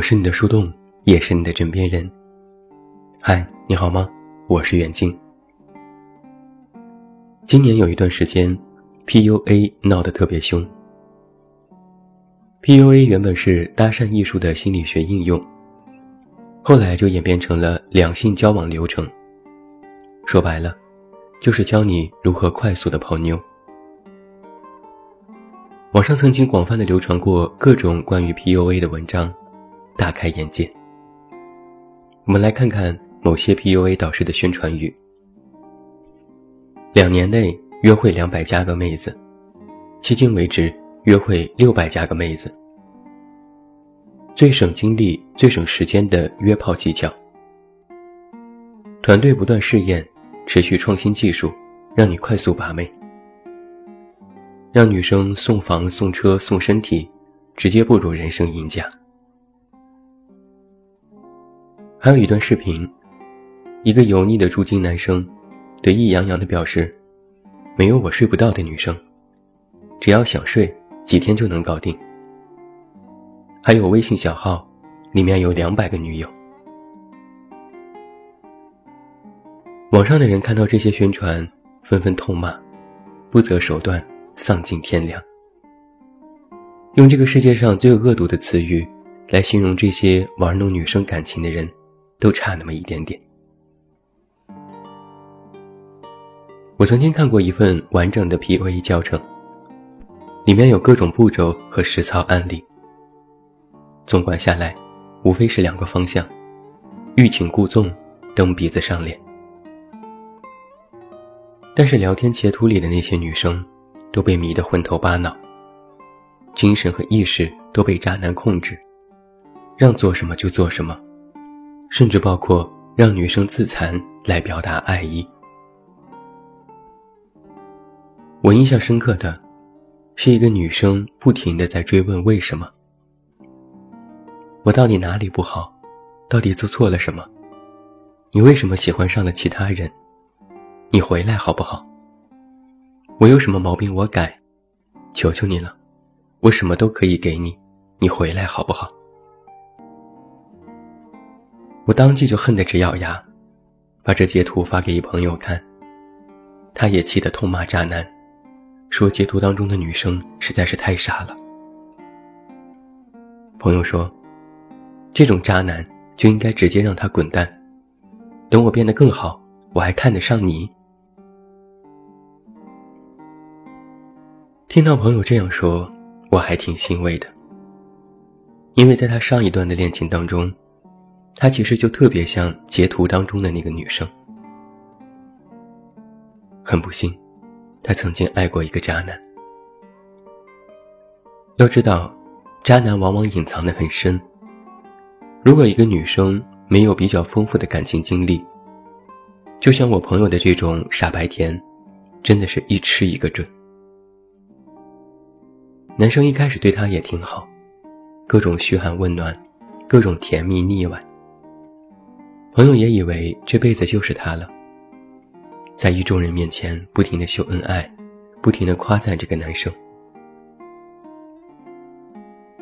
我是你的树洞，也是你的枕边人。嗨，你好吗？我是远近。今年有一段时间，PUA 闹得特别凶。PUA 原本是搭讪艺术的心理学应用，后来就演变成了两性交往流程。说白了，就是教你如何快速的泡妞。网上曾经广泛的流传过各种关于 PUA 的文章。大开眼界。我们来看看某些 PUA 导师的宣传语：两年内约会两百加个妹子，迄今为止约会六百加个妹子。最省精力、最省时间的约炮技巧。团队不断试验，持续创新技术，让你快速把妹。让女生送房、送车、送身体，直接步入人生赢家。还有一段视频，一个油腻的猪精男生，得意洋洋地表示：“没有我睡不到的女生，只要想睡，几天就能搞定。”还有微信小号，里面有两百个女友。网上的人看到这些宣传，纷纷痛骂：“不择手段，丧尽天良。”用这个世界上最恶毒的词语来形容这些玩弄女生感情的人。都差那么一点点。我曾经看过一份完整的 PUA 教程，里面有各种步骤和实操案例。纵观下来，无非是两个方向：欲擒故纵，蹬鼻子上脸。但是聊天截图里的那些女生，都被迷得昏头巴脑，精神和意识都被渣男控制，让做什么就做什么。甚至包括让女生自残来表达爱意。我印象深刻的，是一个女生不停的在追问为什么。我到底哪里不好？到底做错了什么？你为什么喜欢上了其他人？你回来好不好？我有什么毛病我改？求求你了，我什么都可以给你，你回来好不好？我当即就恨得直咬牙，把这截图发给一朋友看。他也气得痛骂渣男，说截图当中的女生实在是太傻了。朋友说，这种渣男就应该直接让他滚蛋。等我变得更好，我还看得上你。听到朋友这样说，我还挺欣慰的，因为在他上一段的恋情当中。他其实就特别像截图当中的那个女生。很不幸，他曾经爱过一个渣男。要知道，渣男往往隐藏的很深。如果一个女生没有比较丰富的感情经历，就像我朋友的这种傻白甜，真的是一吃一个准。男生一开始对她也挺好，各种嘘寒问暖，各种甜蜜腻歪。朋友也以为这辈子就是他了，在一众人面前不停的秀恩爱，不停的夸赞这个男生。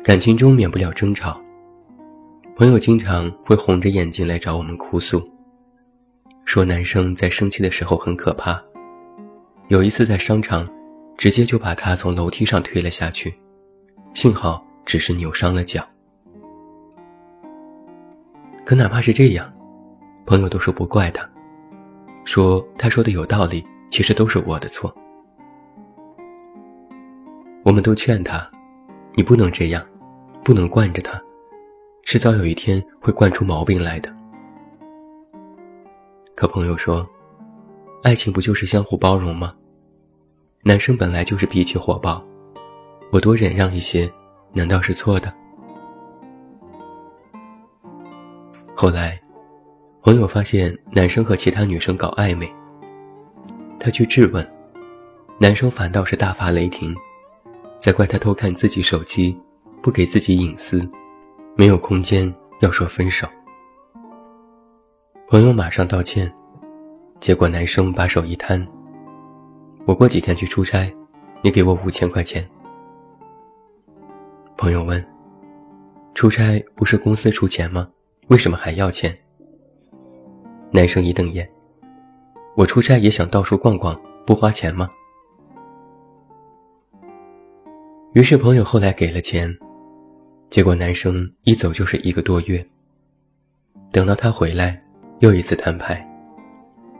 感情中免不了争吵，朋友经常会红着眼睛来找我们哭诉，说男生在生气的时候很可怕，有一次在商场，直接就把他从楼梯上推了下去，幸好只是扭伤了脚。可哪怕是这样。朋友都说不怪他，说他说的有道理，其实都是我的错。我们都劝他，你不能这样，不能惯着他，迟早有一天会惯出毛病来的。可朋友说，爱情不就是相互包容吗？男生本来就是脾气火爆，我多忍让一些，难道是错的？后来。朋友发现男生和其他女生搞暧昧，他去质问，男生反倒是大发雷霆，在怪他偷看自己手机，不给自己隐私，没有空间，要说分手。朋友马上道歉，结果男生把手一摊：“我过几天去出差，你给我五千块钱。”朋友问：“出差不是公司出钱吗？为什么还要钱？男生一瞪眼，我出差也想到处逛逛，不花钱吗？于是朋友后来给了钱，结果男生一走就是一个多月。等到他回来，又一次摊牌，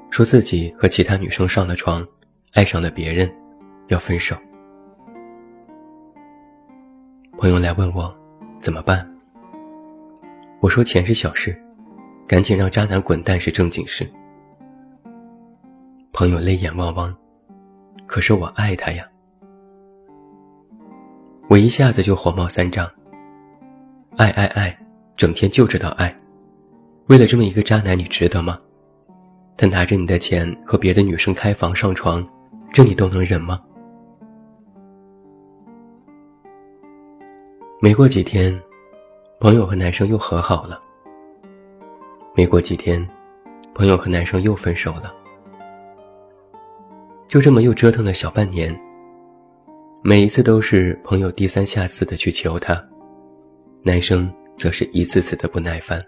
说自己和其他女生上了床，爱上了别人，要分手。朋友来问我怎么办，我说钱是小事。赶紧让渣男滚蛋是正经事。朋友泪眼汪汪，可是我爱他呀！我一下子就火冒三丈。爱爱爱，整天就知道爱，为了这么一个渣男，你值得吗？他拿着你的钱和别的女生开房上床，这你都能忍吗？没过几天，朋友和男生又和好了。没过几天，朋友和男生又分手了。就这么又折腾了小半年。每一次都是朋友低三下四的去求他，男生则是一次次的不耐烦。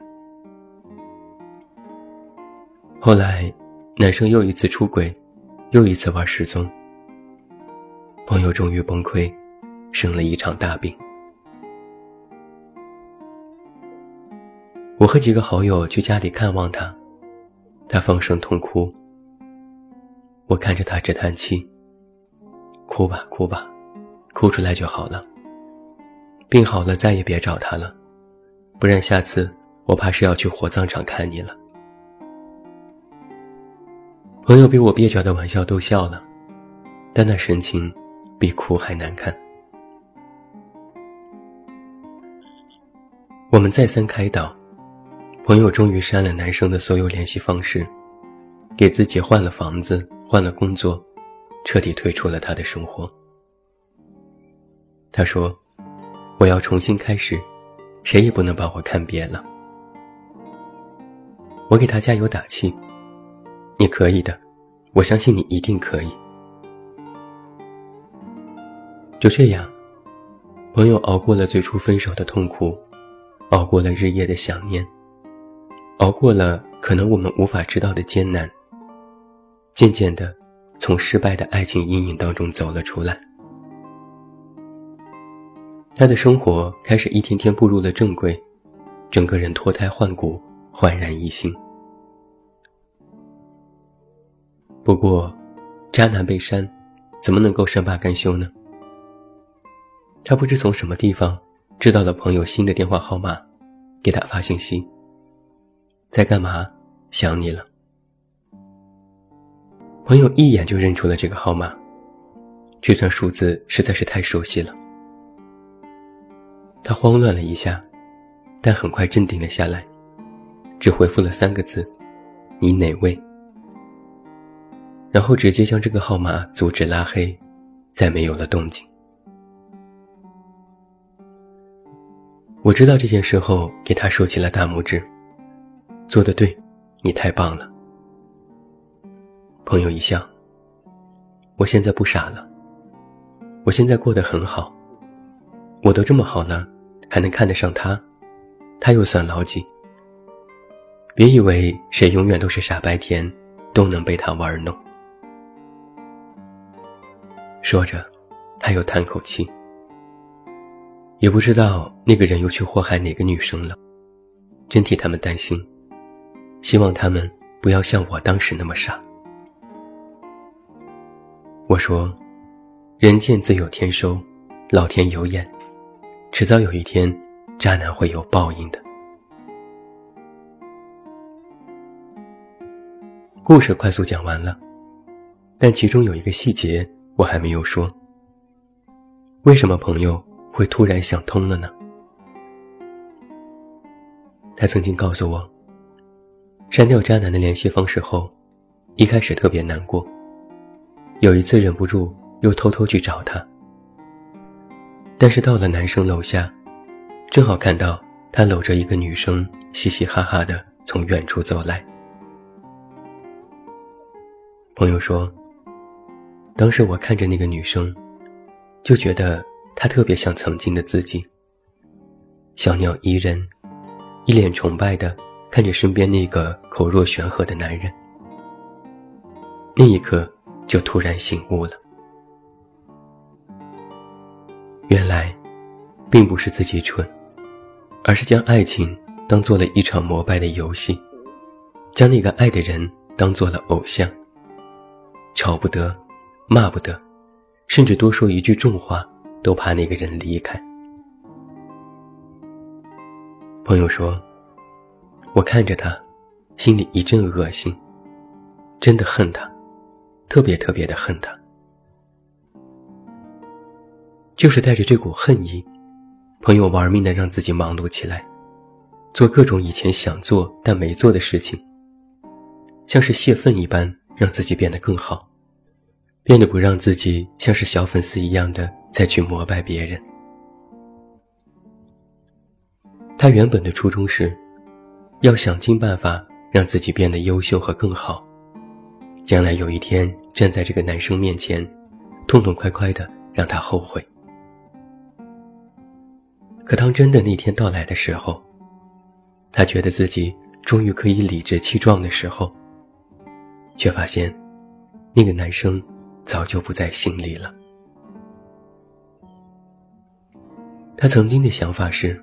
后来，男生又一次出轨，又一次玩失踪。朋友终于崩溃，生了一场大病。我和几个好友去家里看望他，他放声痛哭。我看着他直叹气。哭吧，哭吧，哭出来就好了。病好了再也别找他了，不然下次我怕是要去火葬场看你了。朋友被我蹩脚的玩笑逗笑了，但那神情比哭还难看。我们再三开导。朋友终于删了男生的所有联系方式，给自己换了房子，换了工作，彻底退出了他的生活。他说：“我要重新开始，谁也不能把我看扁了。”我给他加油打气：“你可以的，我相信你一定可以。”就这样，朋友熬过了最初分手的痛苦，熬过了日夜的想念。熬过了可能我们无法知道的艰难，渐渐的，从失败的爱情阴影当中走了出来。他的生活开始一天天步入了正轨，整个人脱胎换骨，焕然一新。不过，渣男被删，怎么能够善罢甘休呢？他不知从什么地方知道了朋友新的电话号码，给他发信息。在干嘛？想你了。朋友一眼就认出了这个号码，这串数字实在是太熟悉了。他慌乱了一下，但很快镇定了下来，只回复了三个字：“你哪位？”然后直接将这个号码阻止拉黑，再没有了动静。我知道这件事后，给他竖起了大拇指。做的对，你太棒了。朋友一笑。我现在不傻了，我现在过得很好。我都这么好了，还能看得上他，他又算老几？别以为谁永远都是傻白甜，都能被他玩弄。说着，他又叹口气，也不知道那个人又去祸害哪个女生了，真替他们担心。希望他们不要像我当时那么傻。我说：“人见自有天收，老天有眼，迟早有一天，渣男会有报应的。”故事快速讲完了，但其中有一个细节我还没有说。为什么朋友会突然想通了呢？他曾经告诉我。删掉渣男的联系方式后，一开始特别难过。有一次忍不住又偷偷去找他，但是到了男生楼下，正好看到他搂着一个女生，嘻嘻哈哈的从远处走来。朋友说，当时我看着那个女生，就觉得她特别像曾经的自己，小鸟依人，一脸崇拜的看着身边那个口若悬河的男人。那一刻，就突然醒悟了，原来，并不是自己蠢，而是将爱情当做了一场膜拜的游戏，将那个爱的人当做了偶像。吵不得，骂不得，甚至多说一句重话，都怕那个人离开。朋友说：“我看着他，心里一阵恶心，真的恨他，特别特别的恨他。就是带着这股恨意，朋友玩命的让自己忙碌起来，做各种以前想做但没做的事情，像是泄愤一般。”让自己变得更好，变得不让自己像是小粉丝一样的再去膜拜别人。他原本的初衷是，要想尽办法让自己变得优秀和更好，将来有一天站在这个男生面前，痛痛快快的让他后悔。可当真的那天到来的时候，他觉得自己终于可以理直气壮的时候。却发现，那个男生早就不在心里了。他曾经的想法是：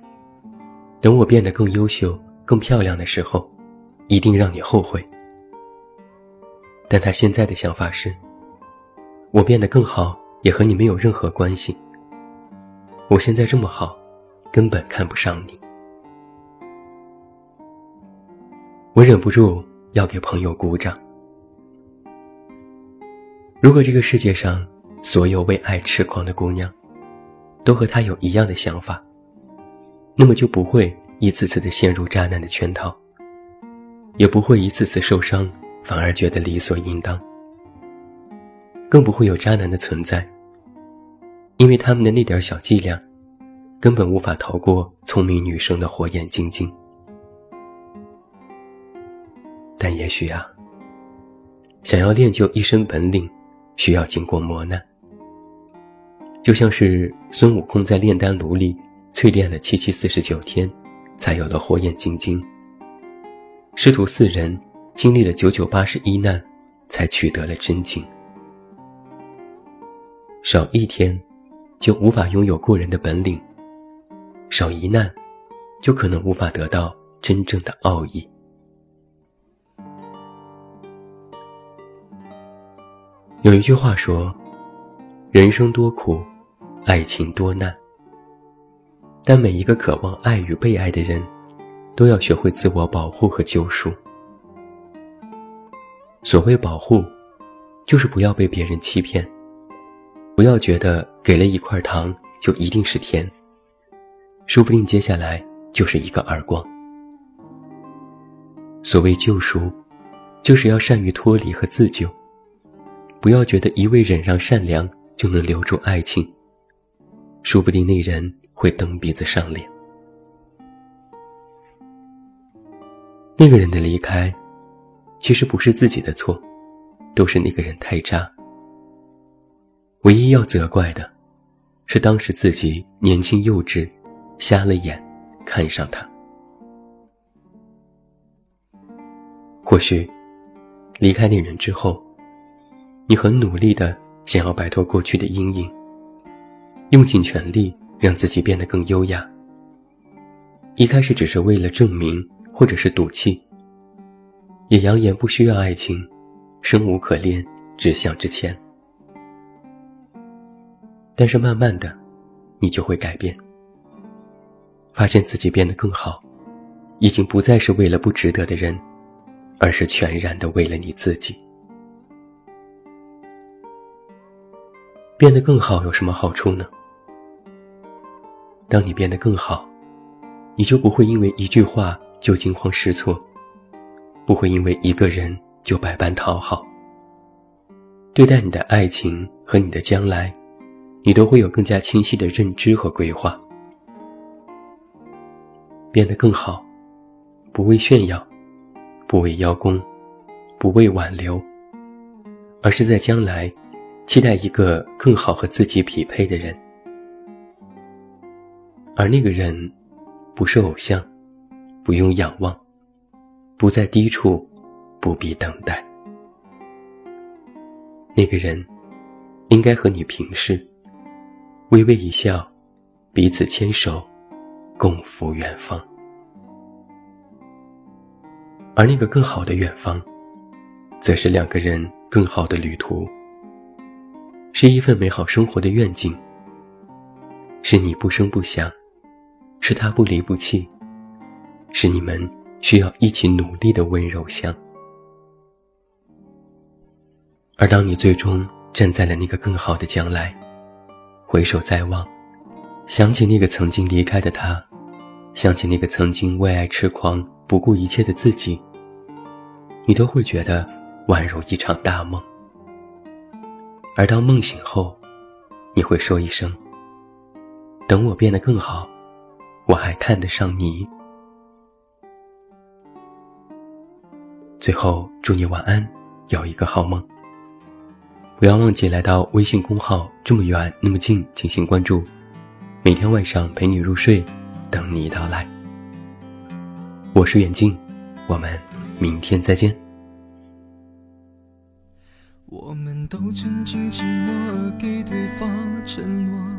等我变得更优秀、更漂亮的时候，一定让你后悔。但他现在的想法是：我变得更好，也和你没有任何关系。我现在这么好，根本看不上你。我忍不住要给朋友鼓掌。如果这个世界上所有为爱痴狂的姑娘，都和他有一样的想法，那么就不会一次次的陷入渣男的圈套，也不会一次次受伤，反而觉得理所应当，更不会有渣男的存在，因为他们的那点小伎俩，根本无法逃过聪明女生的火眼金睛。但也许啊，想要练就一身本领。需要经过磨难，就像是孙悟空在炼丹炉里淬炼了七七四十九天，才有了火眼金睛。师徒四人经历了九九八十一难，才取得了真经。少一天，就无法拥有过人的本领；少一难，就可能无法得到真正的奥义。有一句话说：“人生多苦，爱情多难。”但每一个渴望爱与被爱的人，都要学会自我保护和救赎。所谓保护，就是不要被别人欺骗，不要觉得给了一块糖就一定是甜，说不定接下来就是一个耳光。所谓救赎，就是要善于脱离和自救。不要觉得一味忍让、善良就能留住爱情，说不定那人会蹬鼻子上脸。那个人的离开，其实不是自己的错，都是那个人太渣。唯一要责怪的，是当时自己年轻幼稚，瞎了眼，看上他。或许，离开那人之后。你很努力的想要摆脱过去的阴影，用尽全力让自己变得更优雅。一开始只是为了证明，或者是赌气，也扬言不需要爱情，生无可恋，只想之前。但是慢慢的，你就会改变，发现自己变得更好，已经不再是为了不值得的人，而是全然的为了你自己。变得更好有什么好处呢？当你变得更好，你就不会因为一句话就惊慌失措，不会因为一个人就百般讨好。对待你的爱情和你的将来，你都会有更加清晰的认知和规划。变得更好，不为炫耀，不为邀功，不为挽留，而是在将来。期待一个更好和自己匹配的人，而那个人，不是偶像，不用仰望，不在低处，不必等待。那个人，应该和你平视，微微一笑，彼此牵手，共赴远方。而那个更好的远方，则是两个人更好的旅途，是一份美好生活的愿景。是你不声不响，是他不离不弃，是你们需要一起努力的温柔乡。而当你最终站在了那个更好的将来，回首再望，想起那个曾经离开的他，想起那个曾经为爱痴狂、不顾一切的自己，你都会觉得宛如一场大梦。而当梦醒后，你会说一声。等我变得更好，我还看得上你。最后，祝你晚安，有一个好梦。不要忘记来到微信公号“这么远那么近”进行关注，每天晚上陪你入睡，等你到来。我是远近，我们明天再见。我们都曾经寂寞而给对方承诺。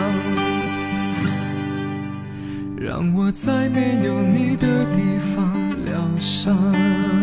让我在没有你的地方疗伤。